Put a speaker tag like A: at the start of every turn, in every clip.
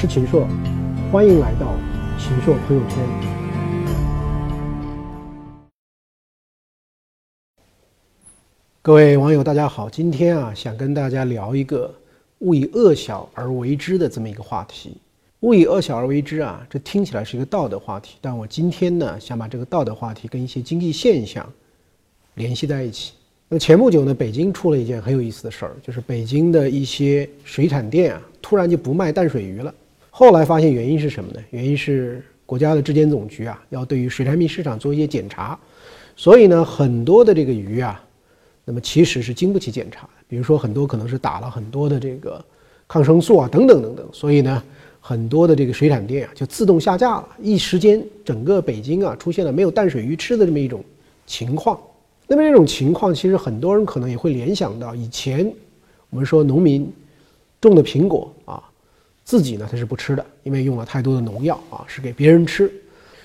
A: 是秦朔，欢迎来到秦朔朋友圈。各位网友，大家好，今天啊，想跟大家聊一个勿以恶小而为之的这么一个话题。勿以恶小而为之啊，这听起来是一个道德话题，但我今天呢，想把这个道德话题跟一些经济现象联系在一起。那么前不久呢，北京出了一件很有意思的事儿，就是北京的一些水产店啊，突然就不卖淡水鱼了。后来发现原因是什么呢？原因是国家的质监总局啊，要对于水产品市场做一些检查，所以呢，很多的这个鱼啊，那么其实是经不起检查的。比如说很多可能是打了很多的这个抗生素啊，等等等等。所以呢，很多的这个水产店啊就自动下架了，一时间整个北京啊出现了没有淡水鱼吃的这么一种情况。那么这种情况，其实很多人可能也会联想到以前，我们说农民种的苹果啊，自己呢他是不吃的，因为用了太多的农药啊，是给别人吃。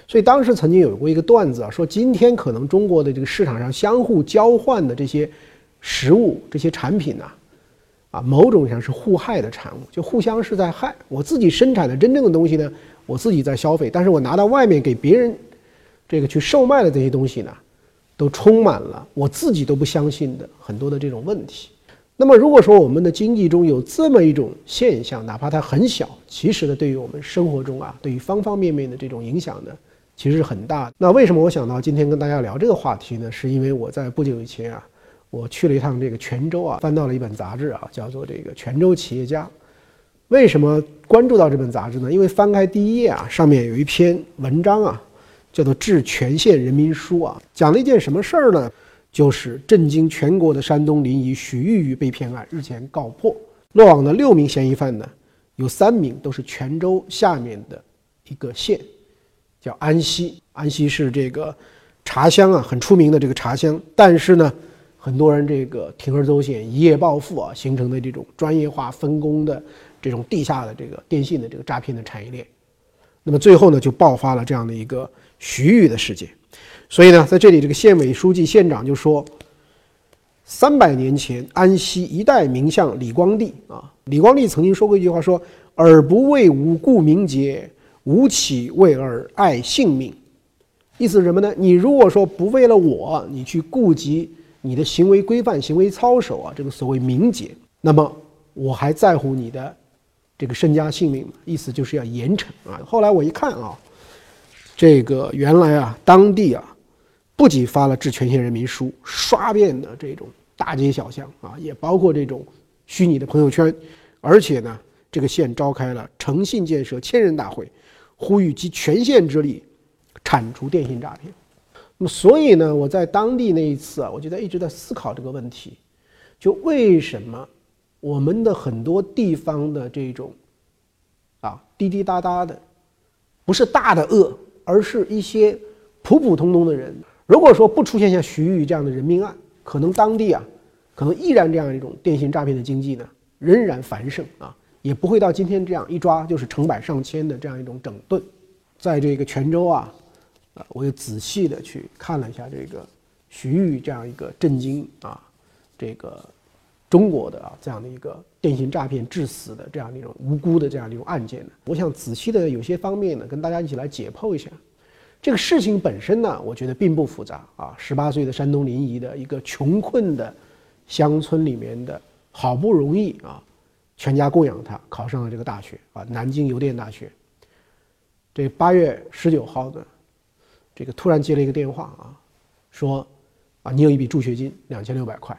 A: 所以当时曾经有过一个段子啊，说今天可能中国的这个市场上相互交换的这些食物、这些产品呢，啊，某种上是互害的产物，就互相是在害。我自己生产的真正的东西呢，我自己在消费，但是我拿到外面给别人这个去售卖的这些东西呢。都充满了我自己都不相信的很多的这种问题。那么，如果说我们的经济中有这么一种现象，哪怕它很小，其实呢，对于我们生活中啊，对于方方面面的这种影响呢，其实是很大的。那为什么我想到今天跟大家聊这个话题呢？是因为我在不久以前啊，我去了一趟这个泉州啊，翻到了一本杂志啊，叫做这个《泉州企业家》。为什么关注到这本杂志呢？因为翻开第一页啊，上面有一篇文章啊。叫做《致全县人民书》啊，讲了一件什么事儿呢？就是震惊全国的山东临沂徐玉玉被骗案日前告破，落网的六名嫌疑犯呢，有三名都是泉州下面的一个县，叫安溪。安溪是这个茶乡啊，很出名的这个茶乡。但是呢，很多人这个铤而走险，一夜暴富啊，形成的这种专业化分工的这种地下的这个电信的这个诈骗的产业链。那么最后呢，就爆发了这样的一个。徐玉的事件，所以呢，在这里，这个县委书记、县长就说：三百年前，安溪一代名相李光地啊，李光地曾经说过一句话，说：“尔不为吾故名节，吾岂为尔爱性命？”意思是什么呢？你如果说不为了我，你去顾及你的行为规范、行为操守啊，这个所谓名节，那么我还在乎你的这个身家性命吗？意思就是要严惩啊。后来我一看啊。这个原来啊，当地啊，不仅发了致全县人民书，刷遍的这种大街小巷啊，也包括这种虚拟的朋友圈，而且呢，这个县召开了诚信建设千人大会，呼吁集全县之力铲除电信诈骗。那么，所以呢，我在当地那一次啊，我就在一直在思考这个问题，就为什么我们的很多地方的这种啊滴滴答答的，不是大的恶。而是一些普普通通的人，如果说不出现像徐玉这样的人命案，可能当地啊，可能依然这样一种电信诈骗的经济呢，仍然繁盛啊，也不会到今天这样一抓就是成百上千的这样一种整顿。在这个泉州啊，啊，我又仔细的去看了一下这个徐玉这样一个震惊啊，这个。中国的啊这样的一个电信诈骗致死的这样的一种无辜的这样的一种案件呢，我想仔细的有些方面呢，跟大家一起来解剖一下。这个事情本身呢，我觉得并不复杂啊。十八岁的山东临沂的一个穷困的乡村里面的，好不容易啊，全家供养他考上了这个大学啊，南京邮电大学。这八月十九号的，这个突然接了一个电话啊，说啊，你有一笔助学金两千六百块。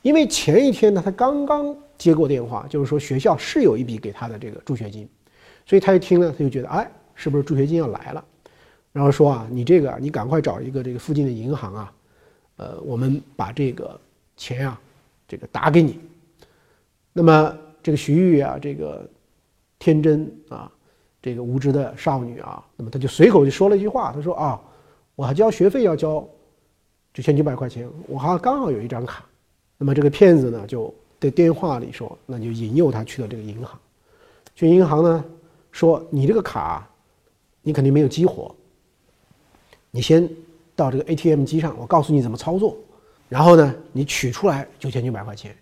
A: 因为前一天呢，他刚刚接过电话，就是说学校是有一笔给他的这个助学金，所以他一听呢，他就觉得，哎，是不是助学金要来了？然后说啊，你这个，你赶快找一个这个附近的银行啊，呃，我们把这个钱啊，这个打给你。那么这个徐玉啊，这个天真啊，这个无知的少女啊，那么他就随口就说了一句话，他说啊，我还交学费要交九千九百块钱，我还刚好有一张卡。那么这个骗子呢，就在电话里说，那就引诱他去了这个银行。去银行呢，说你这个卡，你肯定没有激活。你先到这个 ATM 机上，我告诉你怎么操作。然后呢，你取出来九千九百块钱，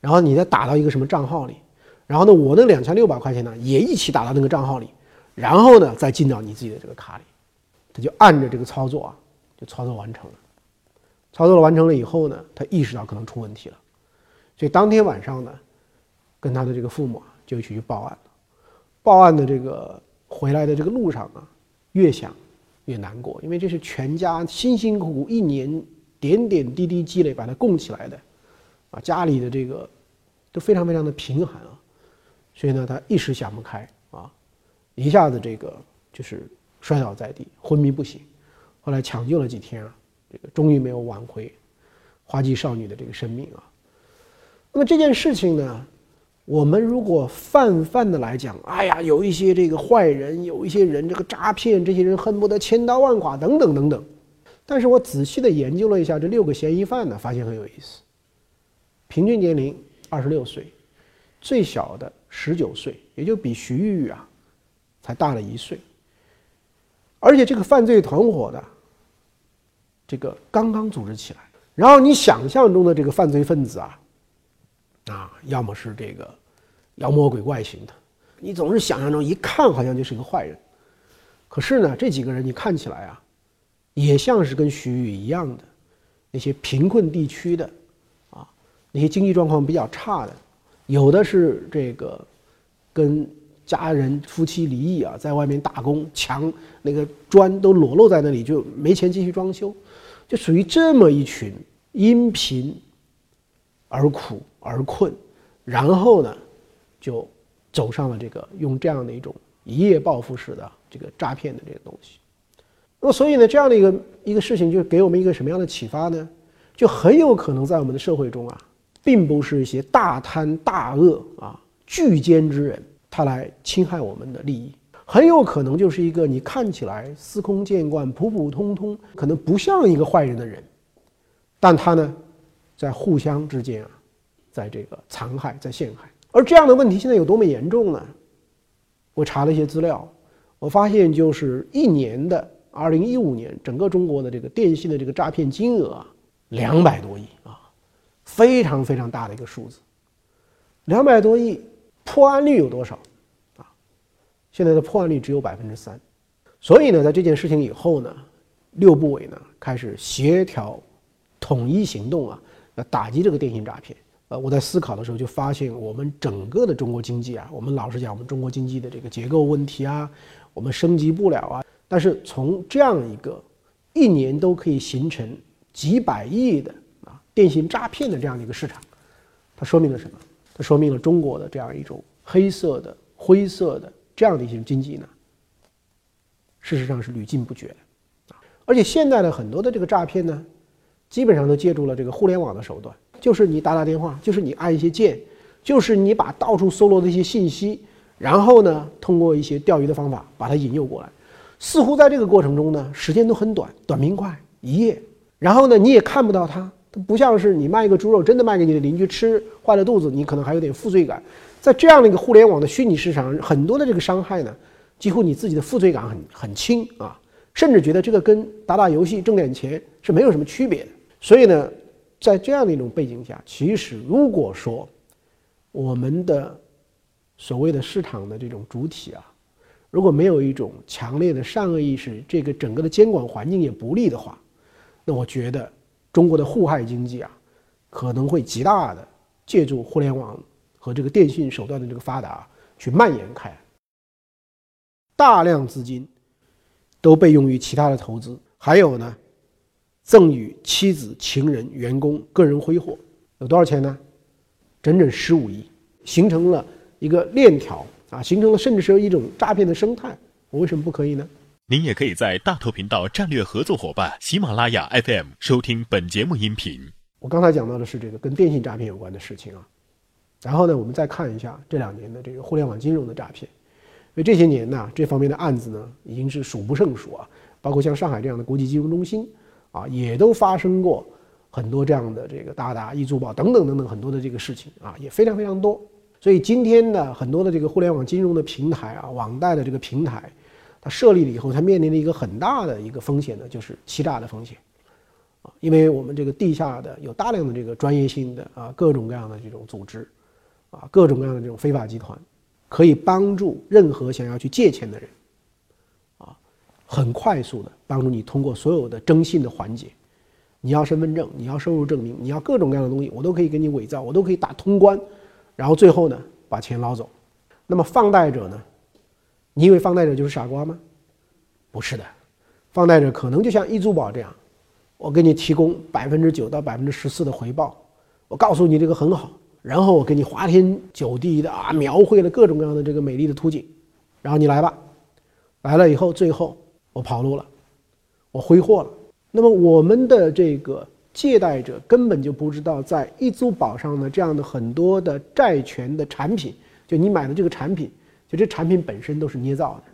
A: 然后你再打到一个什么账号里，然后呢，我那两千六百块钱呢也一起打到那个账号里，然后呢再进到你自己的这个卡里，他就按着这个操作啊，就操作完成了。操作完成了以后呢，他意识到可能出问题了，所以当天晚上呢，跟他的这个父母啊就去报案了。报案的这个回来的这个路上啊，越想越难过，因为这是全家辛辛苦苦一年点点滴滴积累把它供起来的，啊，家里的这个都非常非常的贫寒啊，所以呢，他一时想不开啊，一下子这个就是摔倒在地，昏迷不醒，后来抢救了几天啊。这个终于没有挽回花季少女的这个生命啊。那么这件事情呢，我们如果泛泛的来讲，哎呀，有一些这个坏人，有一些人这个诈骗，这些人恨不得千刀万剐等等等等。但是我仔细的研究了一下这六个嫌疑犯呢，发现很有意思。平均年龄二十六岁，最小的十九岁，也就比徐玉玉啊才大了一岁。而且这个犯罪团伙的。这个刚刚组织起来，然后你想象中的这个犯罪分子啊，啊，要么是这个妖魔鬼怪型的，你总是想象中一看好像就是个坏人，可是呢，这几个人你看起来啊，也像是跟徐宇一样的那些贫困地区的啊，那些经济状况比较差的，有的是这个跟家人夫妻离异啊，在外面打工，墙那个砖都裸露在那里，就没钱继续装修。就属于这么一群因贫而苦而困，然后呢，就走上了这个用这样的一种一夜暴富式的这个诈骗的这个东西。那么，所以呢，这样的一个一个事情，就给我们一个什么样的启发呢？就很有可能在我们的社会中啊，并不是一些大贪大恶啊、巨奸之人，他来侵害我们的利益。很有可能就是一个你看起来司空见惯、普普通通，可能不像一个坏人的人，但他呢，在互相之间啊，在这个残害、在陷害。而这样的问题现在有多么严重呢？我查了一些资料，我发现就是一年的二零一五年，整个中国的这个电信的这个诈骗金额啊，两百多亿啊，非常非常大的一个数字。两百多亿，破案率有多少？啊现在的破案率只有百分之三，所以呢，在这件事情以后呢，六部委呢开始协调、统一行动啊，要打击这个电信诈骗。我在思考的时候就发现，我们整个的中国经济啊，我们老实讲，我们中国经济的这个结构问题啊，我们升级不了啊。但是从这样一个一年都可以形成几百亿的啊电信诈骗的这样的一个市场，它说明了什么？它说明了中国的这样一种黑色的、灰色的。这样的一些经济呢，事实上是屡禁不绝的，啊，而且现在的很多的这个诈骗呢，基本上都借助了这个互联网的手段，就是你打打电话，就是你按一些键，就是你把到处搜罗的一些信息，然后呢，通过一些钓鱼的方法把它引诱过来，似乎在这个过程中呢，时间都很短，短平快，一夜，然后呢，你也看不到它，它不像是你卖一个猪肉，真的卖给你的邻居吃坏了肚子，你可能还有点负罪感。在这样的一个互联网的虚拟市场，很多的这个伤害呢，几乎你自己的负罪感很很轻啊，甚至觉得这个跟打打游戏挣点钱是没有什么区别的。所以呢，在这样的一种背景下，其实如果说我们的所谓的市场的这种主体啊，如果没有一种强烈的善恶意识，这个整个的监管环境也不利的话，那我觉得中国的互害经济啊，可能会极大的借助互联网。和这个电信手段的这个发达，去蔓延开，大量资金都被用于其他的投资，还有呢，赠与妻子、情人、员工、个人挥霍，有多少钱呢？整整十五亿，形成了一个链条啊，形成了甚至是一种诈骗的生态。我为什么不可以呢？
B: 您也可以在大头频道战略合作伙伴喜马拉雅 FM 收听本节目音频。
A: 我刚才讲到的是这个跟电信诈骗有关的事情啊。然后呢，我们再看一下这两年的这个互联网金融的诈骗，因为这些年呢，这方面的案子呢已经是数不胜数啊，包括像上海这样的国际金融中心啊，也都发生过很多这样的这个大大易租宝等等等等很多的这个事情啊，也非常非常多。所以今天呢，很多的这个互联网金融的平台啊，网贷的这个平台，它设立了以后，它面临的一个很大的一个风险呢，就是欺诈的风险啊，因为我们这个地下的有大量的这个专业性的啊各种各样的这种组织。啊，各种各样的这种非法集团，可以帮助任何想要去借钱的人，很快速的帮助你通过所有的征信的环节。你要身份证，你要收入证明，你要各种各样的东西，我都可以给你伪造，我都可以打通关，然后最后呢把钱捞走。那么放贷者呢？你以为放贷者就是傻瓜吗？不是的，放贷者可能就像易租宝这样，我给你提供百分之九到百分之十四的回报，我告诉你这个很好，然后我给你花天酒地的啊描绘了各种各样的这个美丽的图景，然后你来吧，来了以后最后我跑路了，我挥霍了。那么我们的这个借贷者根本就不知道，在易租宝上的这样的很多的债权的产品，就你买的这个产品，就这产品本身都是捏造的。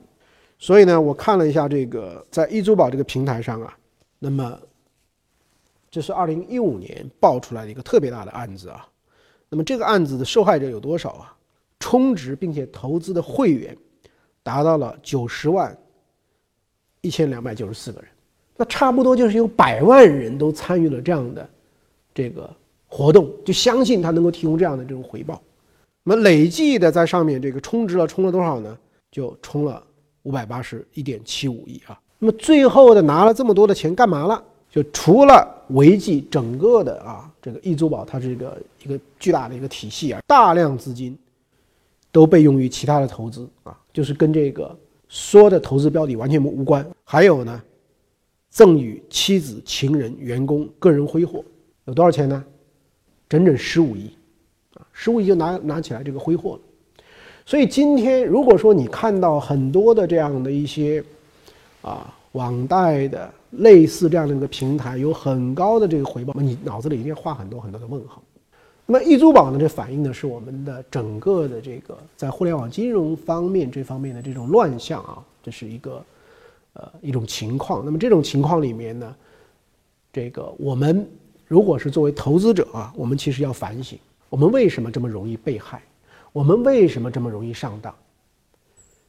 A: 所以呢，我看了一下这个在易租宝这个平台上啊，那么这是二零一五年爆出来的一个特别大的案子啊。那么这个案子的受害者有多少啊？充值并且投资的会员达到了九十万一千两百九十四个人。那差不多就是有百万人都参与了这样的这个活动，就相信他能够提供这样的这种回报。那么累计的在上面这个充值了，充了多少呢？就充了五百八十一点七五亿啊。那么最后的拿了这么多的钱干嘛了？就除了维系整个的啊这个易租宝它这个一个巨大的一个体系啊，大量资金都被用于其他的投资啊，就是跟这个说的投资标的完全无关。还有呢？赠与妻子、情人、员工个人挥霍有多少钱呢？整整十五亿，啊，十五亿就拿拿起来这个挥霍了。所以今天如果说你看到很多的这样的一些啊网贷的类似这样的一个平台有很高的这个回报，你脑子里一定要画很多很多的问号。那么易租宝呢？这反映的是我们的整个的这个在互联网金融方面这方面的这种乱象啊，这是一个。呃，一种情况。那么这种情况里面呢，这个我们如果是作为投资者啊，我们其实要反省：我们为什么这么容易被害？我们为什么这么容易上当？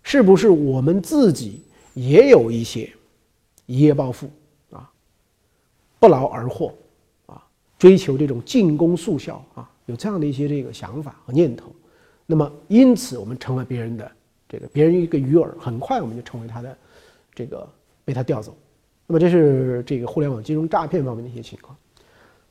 A: 是不是我们自己也有一些一夜暴富啊、不劳而获啊、追求这种进攻速效啊，有这样的一些这个想法和念头？那么因此我们成了别人的这个别人一个鱼饵，很快我们就成为他的。这个被他调走，那么这是这个互联网金融诈骗方面的一些情况。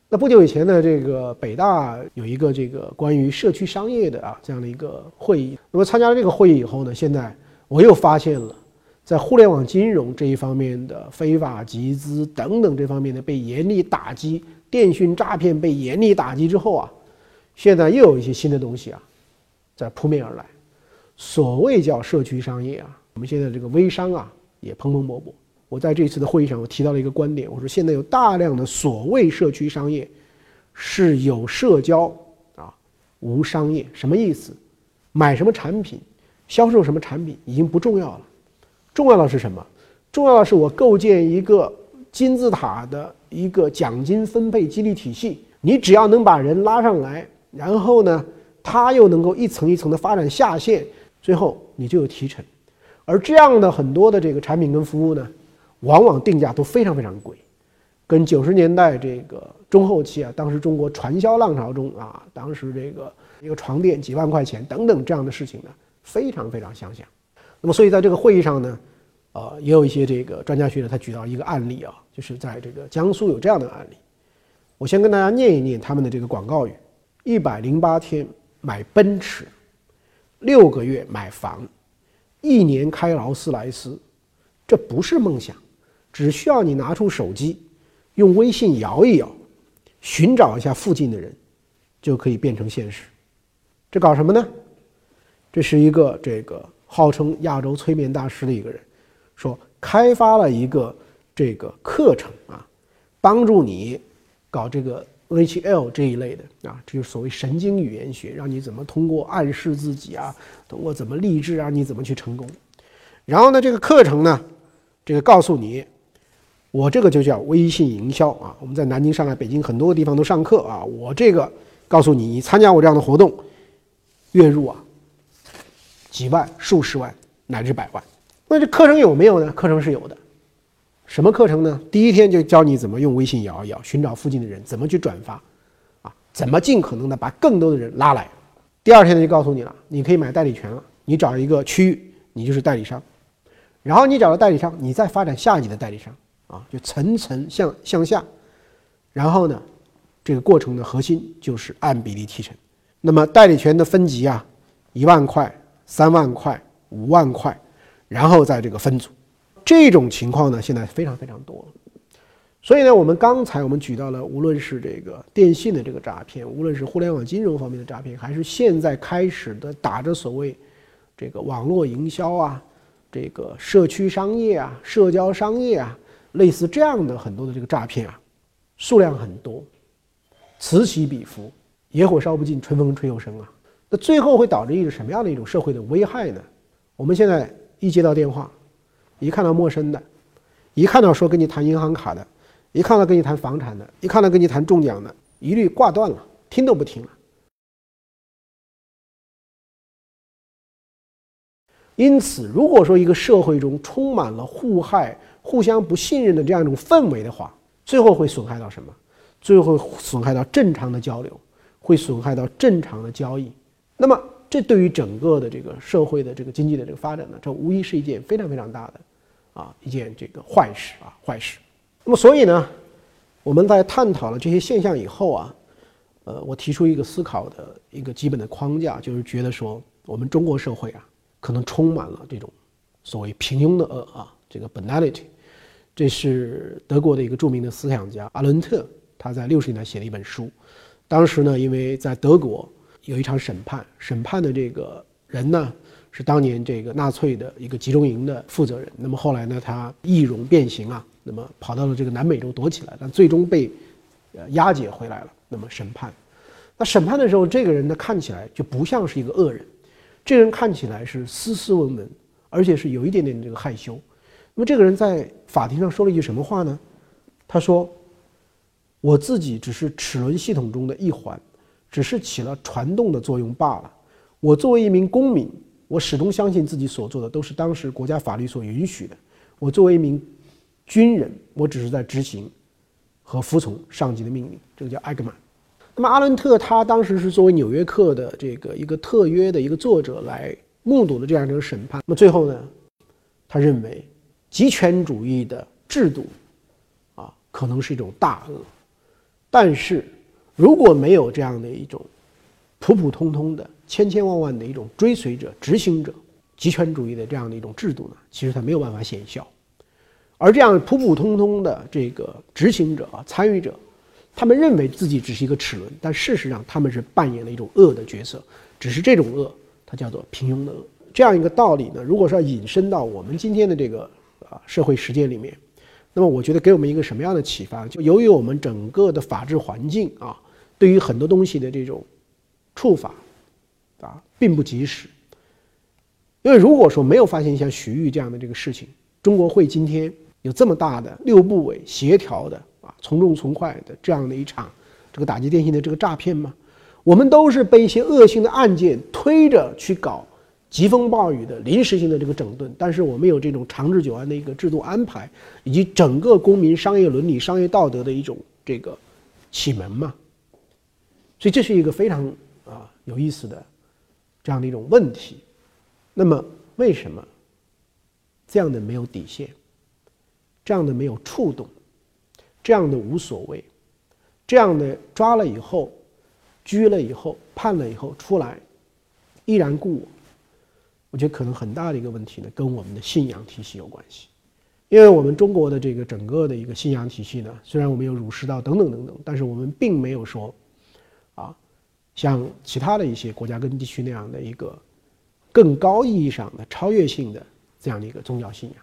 A: 那不久以前呢，这个北大有一个这个关于社区商业的啊这样的一个会议。那么参加了这个会议以后呢，现在我又发现了，在互联网金融这一方面的非法集资等等这方面的被严厉打击，电讯诈骗被严厉打击之后啊，现在又有一些新的东西啊在扑面而来。所谓叫社区商业啊，我们现在这个微商啊。也蓬蓬勃勃。我在这次的会议上，我提到了一个观点，我说现在有大量的所谓社区商业，是有社交啊，无商业。什么意思？买什么产品，销售什么产品已经不重要了，重要的是什么？重要的是我构建一个金字塔的一个奖金分配激励体系。你只要能把人拉上来，然后呢，他又能够一层一层的发展下线，最后你就有提成。而这样的很多的这个产品跟服务呢，往往定价都非常非常贵，跟九十年代这个中后期啊，当时中国传销浪潮中啊，当时这个一个床垫几万块钱等等这样的事情呢，非常非常相像。那么，所以在这个会议上呢，呃，也有一些这个专家学者他举到一个案例啊，就是在这个江苏有这样的案例。我先跟大家念一念他们的这个广告语：一百零八天买奔驰，六个月买房。一年开劳斯莱斯，这不是梦想，只需要你拿出手机，用微信摇一摇，寻找一下附近的人，就可以变成现实。这搞什么呢？这是一个这个号称亚洲催眠大师的一个人，说开发了一个这个课程啊，帮助你搞这个。VHL 这一类的啊，这就是所谓神经语言学，让你怎么通过暗示自己啊，通过怎么励志啊，你怎么去成功。然后呢，这个课程呢，这个告诉你，我这个就叫微信营销啊。我们在南京、上海、北京很多个地方都上课啊。我这个告诉你，你参加我这样的活动，月入啊几万、数十万乃至百万。那这课程有没有呢？课程是有的。什么课程呢？第一天就教你怎么用微信摇一摇，寻找附近的人，怎么去转发，啊，怎么尽可能的把更多的人拉来。第二天呢就告诉你了，你可以买代理权了，你找一个区域，你就是代理商。然后你找到代理商，你再发展下级的代理商啊，就层层向向下。然后呢，这个过程的核心就是按比例提成。那么代理权的分级啊，一万块、三万块、五万块，然后在这个分组。这种情况呢，现在非常非常多。所以呢，我们刚才我们举到了，无论是这个电信的这个诈骗，无论是互联网金融方面的诈骗，还是现在开始的打着所谓这个网络营销啊。这个社区商业啊，社交商业啊，类似这样的很多的这个诈骗啊，数量很多，此起彼伏，野火烧不尽，春风吹又生啊。那最后会导致一个什么样的一种社会的危害呢？我们现在一接到电话，一看到陌生的，一看到说跟你谈银行卡的，一看到跟你谈房产的，一看到跟你谈中奖的，一律挂断了，听都不听了。因此，如果说一个社会中充满了互害、互相不信任的这样一种氛围的话，最后会损害到什么？最后损害到正常的交流，会损害到正常的交易。那么，这对于整个的这个社会的这个经济的这个发展呢，这无疑是一件非常非常大的啊一件这个坏事啊坏事。那么，所以呢，我们在探讨了这些现象以后啊，呃，我提出一个思考的一个基本的框架，就是觉得说，我们中国社会啊。可能充满了这种所谓平庸的恶啊，这个 banality，这是德国的一个著名的思想家阿伦特，他在六十年代写的一本书。当时呢，因为在德国有一场审判，审判的这个人呢是当年这个纳粹的一个集中营的负责人。那么后来呢，他易容变形啊，那么跑到了这个南美洲躲起来，但最终被呃押解回来了。那么审判，那审判的时候，这个人呢看起来就不像是一个恶人。这个人看起来是斯斯文文，而且是有一点点这个害羞。那么这个人在法庭上说了一句什么话呢？他说：“我自己只是齿轮系统中的一环，只是起了传动的作用罢了。我作为一名公民，我始终相信自己所做的都是当时国家法律所允许的。我作为一名军人，我只是在执行和服从上级的命令。”这个叫艾格曼。那么阿伦特他当时是作为《纽约客》的这个一个特约的一个作者来目睹了这样一个审判。那么最后呢，他认为极权主义的制度啊可能是一种大恶，但是如果没有这样的一种普普通通的千千万万的一种追随者、执行者，极权主义的这样的一种制度呢，其实它没有办法显效。而这样普普通通的这个执行者啊、参与者。他们认为自己只是一个齿轮，但事实上他们是扮演了一种恶的角色，只是这种恶它叫做平庸的恶。这样一个道理呢，如果说要引申到我们今天的这个啊社会实践里面，那么我觉得给我们一个什么样的启发？就由于我们整个的法治环境啊，对于很多东西的这种处罚啊并不及时。因为如果说没有发现像徐玉这样的这个事情，中国会今天有这么大的六部委协调的啊。从重从快的这样的一场，这个打击电信的这个诈骗吗？我们都是被一些恶性的案件推着去搞疾风暴雨的临时性的这个整顿，但是我们有这种长治久安的一个制度安排，以及整个公民商业伦理、商业道德的一种这个启蒙嘛。所以这是一个非常啊有意思的这样的一种问题。那么为什么这样的没有底线，这样的没有触动？这样的无所谓，这样的抓了以后，拘了以后，判了以后出来，依然故我。我觉得可能很大的一个问题呢，跟我们的信仰体系有关系。因为我们中国的这个整个的一个信仰体系呢，虽然我们有儒释道等等等等，但是我们并没有说，像其他的一些国家跟地区那样的一个更高意义上的超越性的这样的一个宗教信仰。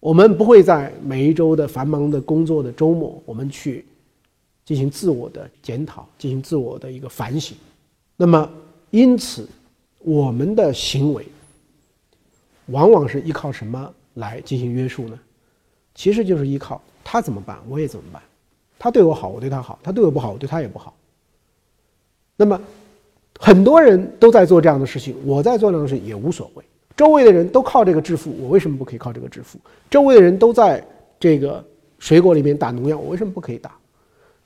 A: 我们不会在每一周的繁忙的工作的周末，我们去进行自我的检讨，进行自我的一个反省。那么，因此，我们的行为往往是依靠什么来进行约束呢？其实就是依靠他怎么办，我也怎么办。他对我好，我对他好；他对我不好，我对他也不好。那么，很多人都在做这样的事情，我在做这样的事情也无所谓。周围的人都靠这个致富，我为什么不可以靠这个致富？周围的人都在这个水果里面打农药，我为什么不可以打？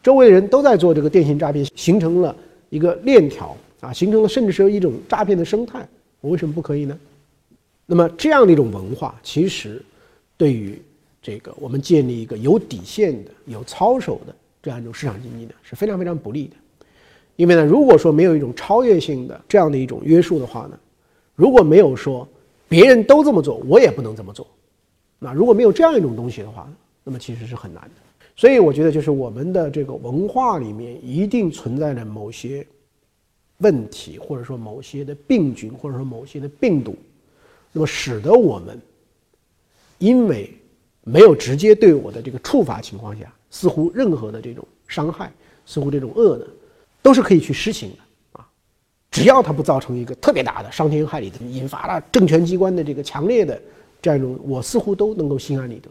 A: 周围的人都在做这个电信诈骗，形成了一个链条，啊，形成了甚至是一种诈骗的生态，我为什么不可以呢？那么这样的一种文化，其实对于这个我们建立一个有底线的、有操守的这样一种市场经济呢，是非常非常不利的。因为呢，如果说没有一种超越性的这样的一种约束的话呢，如果没有说别人都这么做，我也不能这么做，那如果没有这样一种东西的话，那么其实是很难的。所以我觉得，就是我们的这个文化里面一定存在着某些问题，或者说某些的病菌，或者说某些的病毒，那么使得我们因为没有直接对我的这个处罚情况下，似乎任何的这种伤害，似乎这种恶呢，都是可以去施行的啊，只要它不造成一个特别大的伤天害理的，引发了政权机关的这个强烈的这样一种，我似乎都能够心安理得。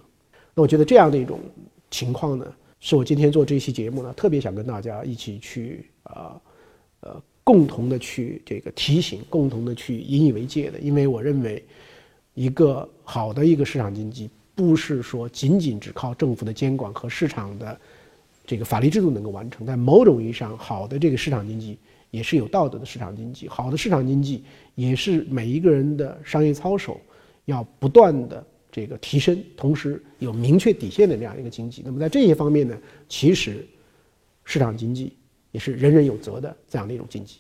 A: 那我觉得这样的一种。情况呢，是我今天做这期节目呢，特别想跟大家一起去啊，呃，共同的去这个提醒，共同的去引以为戒的。因为我认为，一个好的一个市场经济，不是说仅仅只靠政府的监管和市场的这个法律制度能够完成。在某种意义上，好的这个市场经济也是有道德的市场经济，好的市场经济也是每一个人的商业操守要不断的。这个提升，同时有明确底线的这样一个经济，那么在这些方面呢，其实市场经济也是人人有责的这样的一种经济。